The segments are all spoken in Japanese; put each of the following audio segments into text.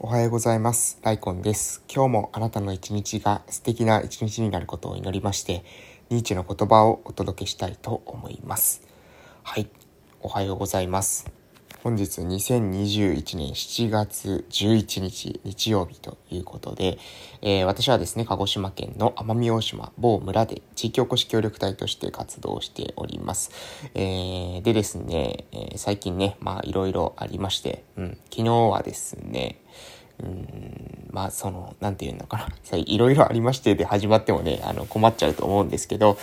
おはようございます。ライコンです。今日もあなたの一日が素敵な一日になることを祈りまして、ニーチェの言葉をお届けしたいと思います。はい。おはようございます。本日2021年7月11日日曜日ということで、えー私はですね、鹿児島県の奄美大島某村で地域おこし協力隊として活動しております。えーでですね、えー最近ね、まあいろいろありまして、うん、昨日はですね、うんまあその、なんていうのかな、さいろいろありましてで始まってもね、あの困っちゃうと思うんですけど、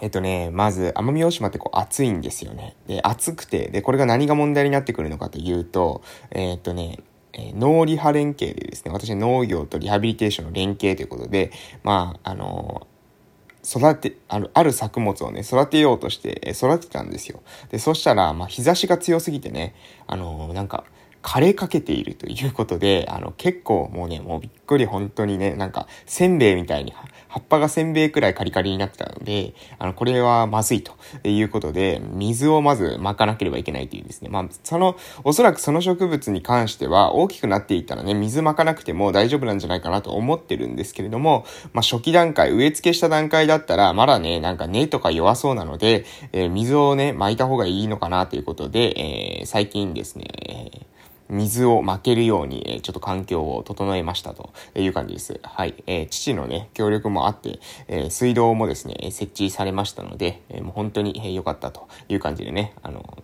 えっとね、まず、奄美大島ってこう暑いんですよね。で、暑くて、で、これが何が問題になってくるのかというと、えっとね、えー農リハ連携でですね、私農業とリハビリテーションの連携ということで、まあ、あの育て、ある、ある作物をね、育てようとして、育てたんですよ。で、そしたら、まあ、日差しが強すぎてね、あのなんか、枯れかけているということで、あの、結構もうね、もうびっくり本当にね、なんか、せんべいみたいに、葉っぱがせんべいくらいカリカリになってたので、あの、これはまずいと。いうことで、水をまず撒かなければいけないというですね、まあ、その、おそらくその植物に関しては、大きくなっていったらね、水撒かなくても大丈夫なんじゃないかなと思ってるんですけれども、まあ、初期段階、植え付けした段階だったら、まだね、なんか根とか弱そうなので、えー水をね、撒いた方がいいのかなということで、えー最近ですね、水をまけるように、えちょっと環境を整えましたという感じです。はい。えー父のね、協力もあって、え水道もですね、設置されましたので、えもう本当にえ良かったという感じでね、あの、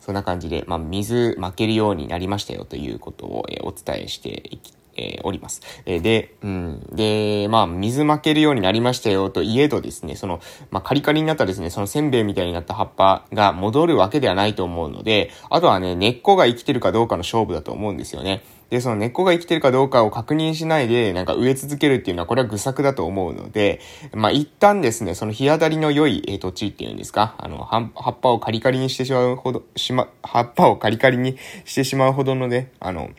そんな感じで、まあ、水まけるようになりましたよということを、えお伝えしていき、えーおります。えーで、うん。で、まあ、水まけるようになりましたよといえどですね、その、まあ、カリカリになったですね、そのせんべいみたいになった葉っぱが戻るわけではないと思うので、あとはね、根っこが生きてるかどうかの勝負だと思うんですよね。で、その根っこが生きてるかどうかを確認しないで、なんか植え続けるっていうのは、これは愚策だと思うので、まあ、一旦ですね、その日当たりの良い、えー土地っていうんですか、あの、葉葉っぱをカリカリにしてしまうほど、しま、葉っぱをカリカリにしてしまうほどのね、あの、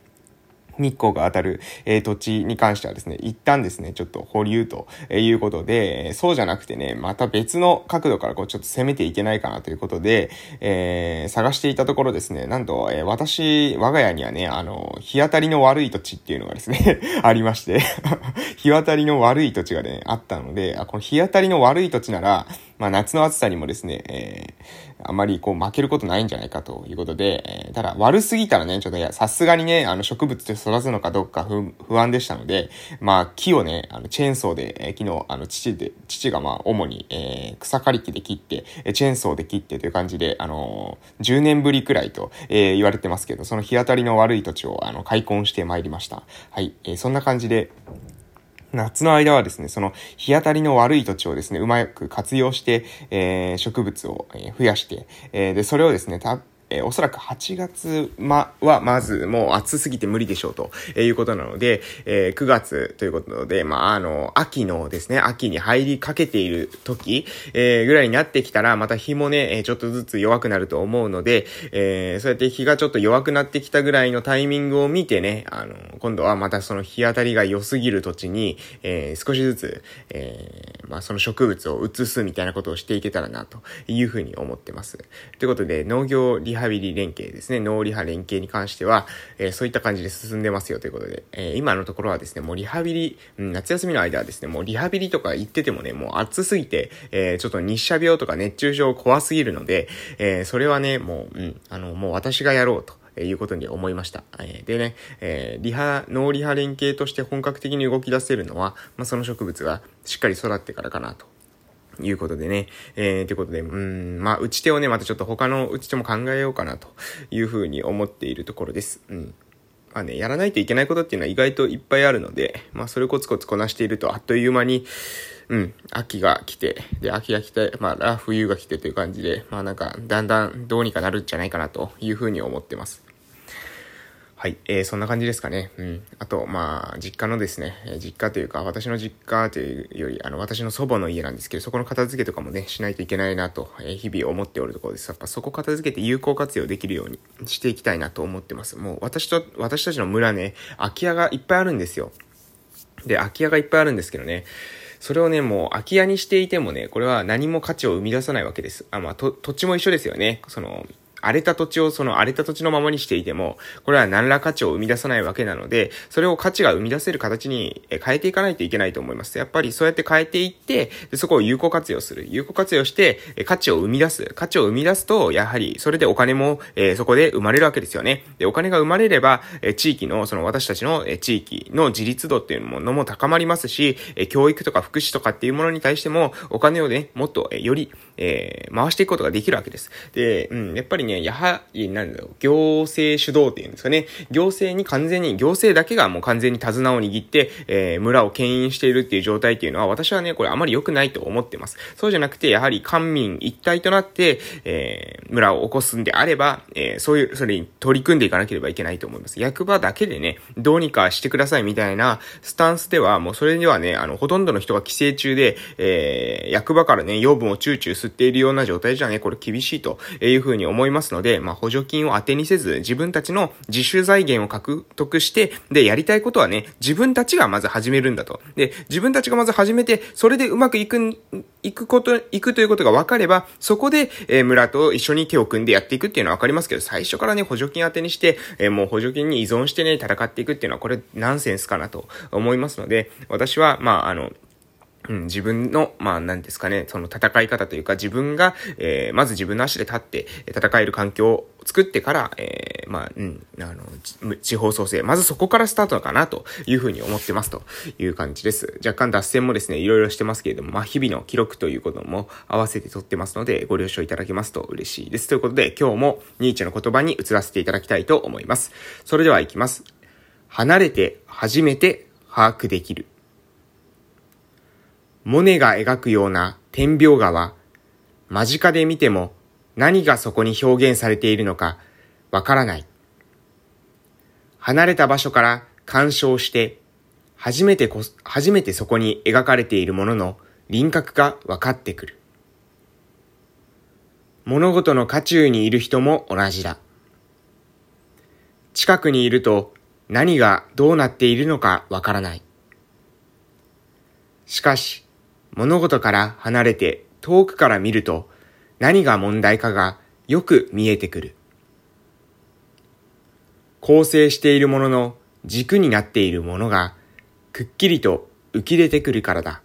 日光が当たる、えー土地に関してはですね、一旦ですね、ちょっと保留ということで、そうじゃなくてね、また別の角度からこうちょっと攻めていけないかなということで、えー探していたところですね、なんと、えー私、我が家にはね、あの、日当たりの悪い土地っていうのがですね、ありまして、日当たりの悪い土地がね、あったので、あ、この日当たりの悪い土地なら、まあ夏の暑さにもですね、えーあまりこう負けることないんじゃないかということで、えーただ悪すぎたらね、ちょっといや、さすがにね、あの植物で育つのかどうか不安でしたので、まあ木をね、あのチェーンソーで、えー昨日、あの父で、父がまあ主に、えー草刈り機で切って、チェーンソーで切ってという感じで、あのー10年ぶりくらいと、えー言われてますけど、その日当たりの悪い土地を、あの、開墾してまいりました。はい、えーそんな感じで、夏の間はですね、その日当たりの悪い土地をですね、うまく活用して、えー植物を増やして、えーで、それをですね、た、えーおそらく8月ま、は、まず、もう暑すぎて無理でしょうとえいうことなので、えー9月ということで、まあ、あの、秋のですね、秋に入りかけている時、えーぐらいになってきたら、また日もね、えちょっとずつ弱くなると思うので、えそうやって日がちょっと弱くなってきたぐらいのタイミングを見てね、あの、今度はまたその日当たりが良すぎる土地に、え少しずつ、えまあ、その植物を移すみたいなことをしていけたらな、というふうに思ってます。ということで、農業リハハビリ連携ですね、農リハ連携に関しては、えーそういった感じで進んでますよということで、えー今のところはですね、もうリハビリ、うん夏休みの間はですね、もうリハビリとか行っててもね、もう暑すぎて、えーちょっと日射病とか熱中症怖すぎるので、えそれはね、もう、うん、あの、もう私がやろうと。えいうことに思いました。えでね、えリハ、ノーリハ連携として本格的に動き出せるのは、まあ、その植物がしっかり育ってからかなと。いうことでね。えー、ということで、うん、まあ、打ち手をね、またちょっと他の打ち手も考えようかなというふうに思っているところです。うん。まあね、やらないといけないことっていうのは意外といっぱいあるので、まあ、それコツコツこなしていると、あっという間に、うん、秋が来て、で、秋が来て、まあ、冬が来てという感じで、まあなんか、だんだんどうにかなるんじゃないかなというふうに思ってます。はい、えー、そんな感じですかね。うん。あと、まあ、実家のですね、え実家というか、私の実家というより、あの、私の祖母の家なんですけど、そこの片付けとかもね、しないといけないなと、えー日々思っておるところです。やっぱそこ片付けて有効活用できるようにしていきたいなと思ってます。もう、私と、私たちの村ね、空き家がいっぱいあるんですよ。で、空き家がいっぱいあるんですけどね、それをね、もう空き家にしていてもね、これは何も価値を生み出さないわけです。あ、まあ、と土地も一緒ですよね。その、荒れた土地をその荒れた土地のままにしていても、これは何ら価値を生み出さないわけなので、それを価値が生み出せる形に変えていかないといけないと思います。やっぱりそうやって変えていって、でそこを有効活用する。有効活用して、価値を生み出す。価値を生み出すと、やはり、それでお金も、えー、そこで生まれるわけですよね。で、お金が生まれれば、え地域の、その私たちの、え地域の自立度っていうものも高まりますし、え教育とか福祉とかっていうものに対しても、お金をね、もっと、えより、えー、回していくことができるわけです。で、うん、やっぱりね、やはり、なんだろう、行政主導っていうんですかね。行政に完全に、行政だけがもう完全に手綱を握って、えー、村を牽引しているっていう状態っていうのは、私はね、これあまり良くないと思ってます。そうじゃなくて、やはり官民一体となって、えー、村を起こすんであれば、えー、そういう、それに取り組んでいかなければいけないと思います。役場だけでね、どうにかしてくださいみたいなスタンスでは、もうそれにはね、あの、ほとんどの人が帰省中で、えー、役場からね、養分をチューチュー吸っているような状態じゃね、これ厳しいというふうに思いますので、まあ、補助金を当てにせず、自分たちの自主財源を獲得して、で、やりたいことはね、自分たちがまず始めるんだと。で、自分たちがまず始めて、それでうまくいく、いくこと、いくということが分かれば、そこで、えー、村と一緒に手を組んでやっていくっていうのは分かりますけど、最初からね、補助金当てにして、えー、もう補助金に依存してね、戦っていくっていうのは、これナンセンスかなと思いますので、私は、まあ、あの、うん、自分の、まあ、なんですかね、その戦い方というか、自分が、えー、まず自分の足で立って、戦える環境を作ってから、えー、まあ、うん、あの、地方創生、まずそこからスタートかな、というふうに思ってます、という感じです。若干脱線もですね、いろいろしてますけれども、まあ、日々の記録ということも合わせて撮ってますので、ご了承いただけますと嬉しいです。ということで、今日もニーチェの言葉に移らせていただきたいと思います。それでは行きます。離れて初めて把握できる。モネが描くような天描画は、間近で見ても何がそこに表現されているのかわからない。離れた場所から鑑賞して、初めてこ、初めてそこに描かれているものの輪郭が分かってくる。物事の渦中にいる人も同じだ。近くにいると何がどうなっているのかわからない。しかし、物事から離れて遠くから見ると何が問題かがよく見えてくる。構成しているものの軸になっているものがくっきりと浮き出てくるからだ。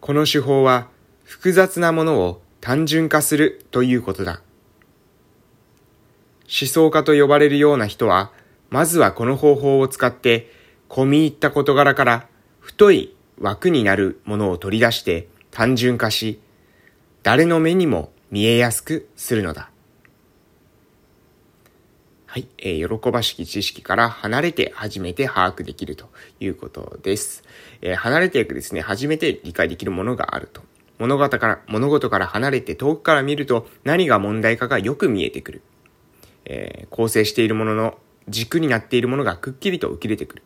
この手法は複雑なものを単純化するということだ。思想家と呼ばれるような人は、まずはこの方法を使って、込み入った事柄から太い枠になるものを取り出して単純化し、誰の目にも見えやすくするのだ。はい。えー、喜ばしき知識から離れて初めて把握できるということです。えー、離れていくですね、初めて理解できるものがあると。物事から、物事から離れて遠くから見ると何が問題かがよく見えてくる。えー、構成しているものの軸になっているものがくっきりと浮き出てくる。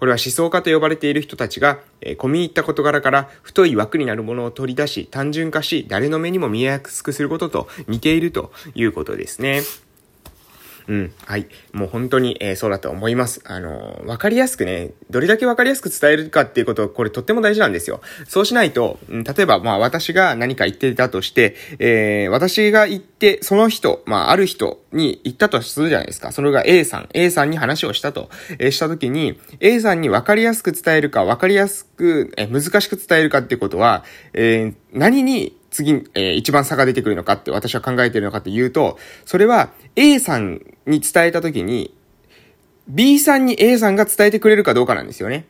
これは思想家と呼ばれている人たちが、えー、込み入った事柄から太い枠になるものを取り出し、単純化し、誰の目にも見えやすくすることと似ているということですね。うん。はい。もう本当に、えー、そうだと思います。あのー、わかりやすくね、どれだけわかりやすく伝えるかっていうこと、これとっても大事なんですよ。そうしないと、うん、例えば、まあ私が何か言ってたとして、えー、私が言って、その人、まあある人に言ったとするじゃないですか。それが A さん、A さんに話をしたと、えー、したときに、A さんにわかりやすく伝えるか、わかりやすく、えー、難しく伝えるかっていうことは、えー、何に次、えー、一番差が出てくるのかって私は考えてるのかっていうと、それは A さんに伝えたときに、B さんに A さんが伝えてくれるかどうかなんですよね。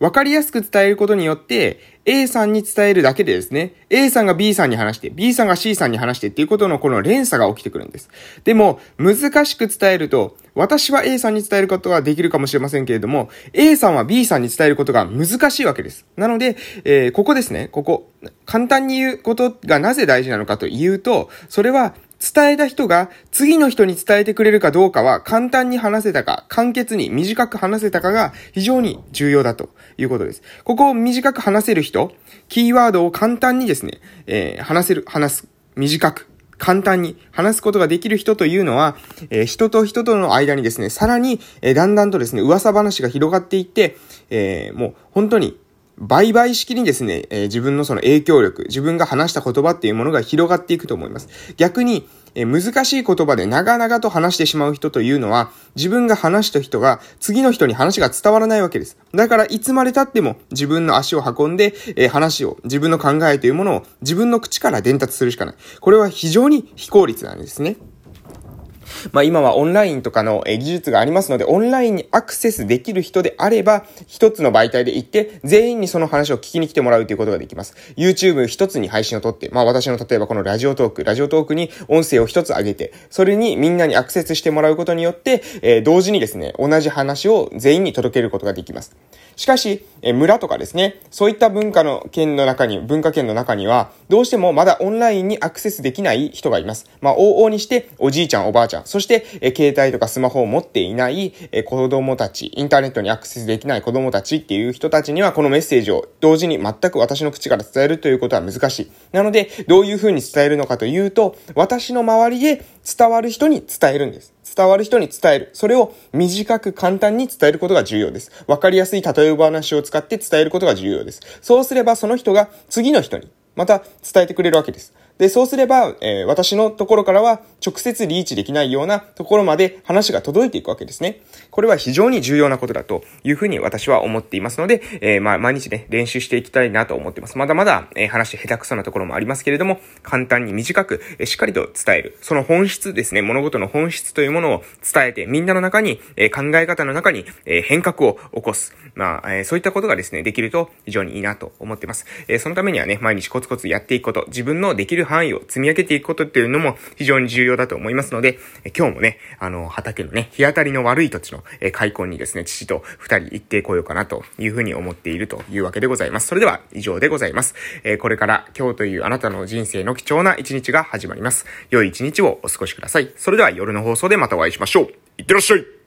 わかりやすく伝えることによって、A さんに伝えるだけでですね、A さんが B さんに話して、B さんが C さんに話してっていうことのこの連鎖が起きてくるんです。でも、難しく伝えると、私は A さんに伝えることができるかもしれませんけれども、A さんは B さんに伝えることが難しいわけです。なので、えー、ここですね、ここ、簡単に言うことがなぜ大事なのかというと、それは伝えた人が次の人に伝えてくれるかどうかは簡単に話せたか、簡潔に短く話せたかが非常に重要だということです。ここを短く話せる人、キーワードを簡単にですね、えー、話せる、話す、短く、簡単に話すことができる人というのは、えー、人と人との間にですね、さらに、えー、だんだんとですね、噂話が広がっていって、えー、もう本当に倍々式にですね、えー、自分のその影響力、自分が話した言葉っていうものが広がっていくと思います。逆に、えー、難しい言葉で長々と話してしまう人というのは、自分が話した人が次の人に話が伝わらないわけです。だからいつまで経っても自分の足を運んで、えー、話を、自分の考えというものを自分の口から伝達するしかない。これは非常に非効率なんですね。まあ今はオンラインとかの技術がありますので、オンラインにアクセスできる人であれば、一つの媒体で行って、全員にその話を聞きに来てもらうということができます。YouTube 一つに配信をとって、まあ私の例えばこのラジオトーク、ラジオトークに音声を一つ上げて、それにみんなにアクセスしてもらうことによって、えー、同時にですね、同じ話を全員に届けることができます。しかし、え村とかですね、そういった文化の県の中に、文化圏の中には、どうしてもまだオンラインにアクセスできない人がいます。まあ、往々にして、おじいちゃん、おばあちゃん、そして、え携帯とかスマホを持っていない、え子供たち、インターネットにアクセスできない子供たちっていう人たちには、このメッセージを同時に全く私の口から伝えるということは難しい。なので、どういうふうに伝えるのかというと、私の周りで伝わる人に伝えるんです。伝わる人に伝える。それを短く簡単に伝えることが重要です。わかりやすい例え話を使って伝えることが重要です。そうすればその人が次の人にまた伝えてくれるわけです。で、そうすれば、えー、私のところからは直接リーチできないようなところまで話が届いていくわけですね。これは非常に重要なことだというふうに私は思っていますので、えー、まあ、毎日ね、練習していきたいなと思っています。まだまだ、えー、話下手くそなところもありますけれども、簡単に短く、え、しっかりと伝える。その本質ですね、物事の本質というものを伝えて、みんなの中に、え、考え方の中に、え、変革を起こす。まあ、え、そういったことがですね、できると非常にいいなと思っています。え、そのためにはね、毎日コツコツやっていくこと、自分のできる範囲を積み上げていくことっていうのも非常に重要だと思いますので、え今日もね、あの、畑のね、日当たりの悪い土地の、え開墾にですね、父と二人行ってこようかなというふうに思っているというわけでございます。それでは以上でございます。えこれから今日というあなたの人生の貴重な一日が始まります。良い一日をお過ごしください。それでは夜の放送でまたお会いしましょう。いってらっしゃい